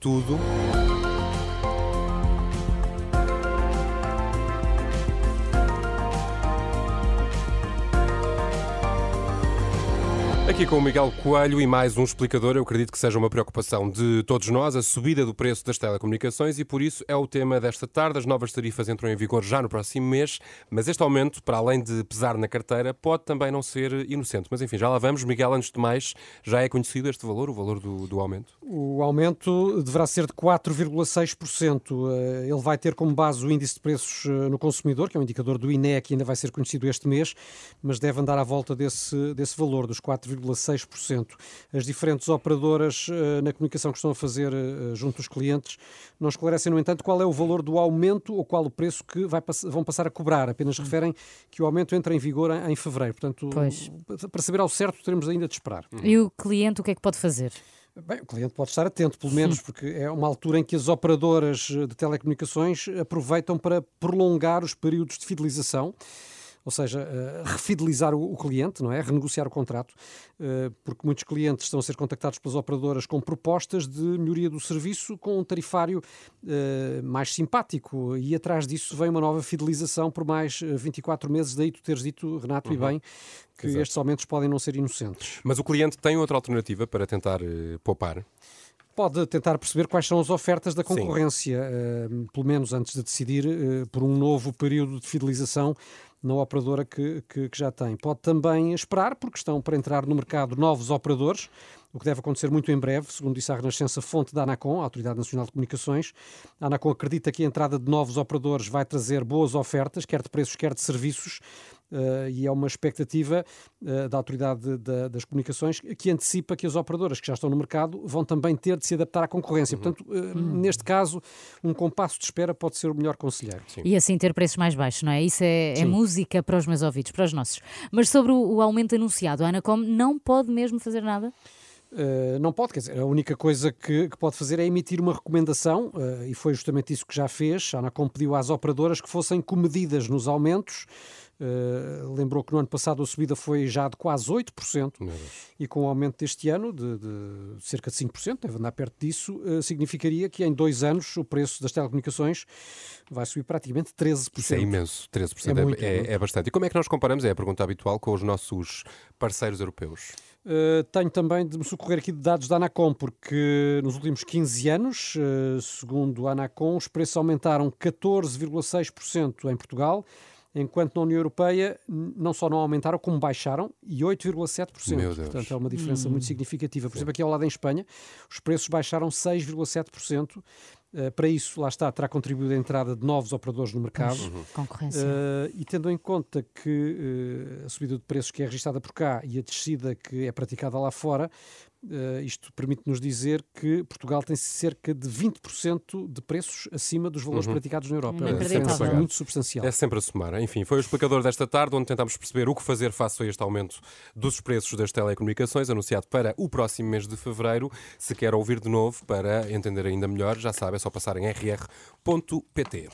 tudo. Aqui com o Miguel Coelho e mais um explicador, eu acredito que seja uma preocupação de todos nós, a subida do preço das telecomunicações e por isso é o tema desta tarde. As novas tarifas entram em vigor já no próximo mês, mas este aumento, para além de pesar na carteira, pode também não ser inocente. Mas enfim, já lá vamos. Miguel, antes de mais, já é conhecido este valor, o valor do, do aumento? O aumento deverá ser de 4,6%. Eh, ele vai ter como base o índice de preços eh, no consumidor, que é um indicador do INE que ainda vai ser conhecido este mês, mas deve andar à volta desse, desse valor, dos 4,6%. 0,6%. As diferentes operadoras uh, na comunicação que estão a fazer uh, junto dos clientes não esclarecem, no entanto, qual é o valor do aumento ou qual o preço que vai, vão passar a cobrar. Apenas hum. referem que o aumento entra em vigor em, fevereiro. Portanto, pois. para saber ao certo, teremos ainda de esperar. E o cliente o que é que pode fazer? Bem, o cliente pode estar atento, pelo menos, porque é uma altura em que as operadoras de telecomunicações aproveitam para prolongar os períodos de fidelização ou seja, uh, refidelizar o, o, cliente, não é? Renegociar o contrato, uh, porque muitos clientes estão a ser contactados pelas operadoras com propostas de melhoria do serviço com um tarifário uh, mais simpático e atrás disso vem uma nova fidelização por mais 24 meses. Daí tu teres dito, Renato, uhum. e bem, que Exato. estes aumentos podem não ser inocentes. Mas o cliente tem outra alternativa para tentar poupar? pode tentar perceber quais são as ofertas da concorrência, uh, pelo menos antes de decidir uh, por um novo período de fidelização na operadora que, que, que, já tem. Pode também esperar, porque estão para entrar no mercado novos operadores, o que deve acontecer muito em breve, segundo disse a Renascença, fonte da ANACOM, a Autoridade Nacional de Comunicações. A ANACOM acredita que a entrada de novos operadores vai trazer boas ofertas, quer de preços, quer de serviços, uh, e é uma expectativa uh, da Autoridade de, de, das Comunicações que antecipa que as operadoras que já estão no mercado vão também ter de se adaptar à concorrência. Uhum. Portanto, uh, uhum. neste caso, um compasso de espera pode ser o melhor conselheiro. Sim. E assim ter preços mais baixos, não é? Isso é, é música para os meus ouvidos, para os nossos. Mas sobre o, o aumento anunciado, a Anacom não pode mesmo fazer nada? Uh, não pode, quer dizer, a única coisa que, que pode fazer é emitir uma recomendação, uh, e foi justamente isso que já fez. A Anacom pediu às operadoras que fossem comedidas nos aumentos, Uh, lembrou que no ano passado a subida foi já de quase 8% e com o aumento deste ano de, de, cerca de 5%, deve andar perto disso, significaria que em dois anos o preço das telecomunicações vai subir praticamente 13%. Isso é imenso, 13% é, muito, é, é, é, bastante. E como é que nós comparamos, é a pergunta habitual, com os nossos parceiros europeus? Uh, tenho também de me socorrer aqui de dados da Anacom, porque nos últimos 15 anos, segundo a Anacom, os preços aumentaram 14,6% em Portugal, enquanto na União Europeia não só não aumentaram, como baixaram e 8,7%. Portanto, é uma diferença hum. muito significativa. Por Sim. exemplo, aqui ao lado em Espanha, os preços baixaram 6,7%. Uh, para isso, lá está, terá contribuído a entrada de novos operadores no mercado. Uhum. Concorrência. Uh, e tendo em conta que uh, a subida de preços que é registrada por cá e a descida que é praticada lá fora, Uh, isto permite-nos dizer que Portugal tem cerca de 20% de preços acima dos valores uhum. praticados na Europa. É uma diferença muito substancial. É sempre a somar. Enfim, foi o explicador desta tarde, onde tentámos perceber o que fazer face a este aumento dos preços das telecomunicações, anunciado para o próximo mês de fevereiro. Se quer ouvir de novo para entender ainda melhor, já sabe, é só passar em rr.pt.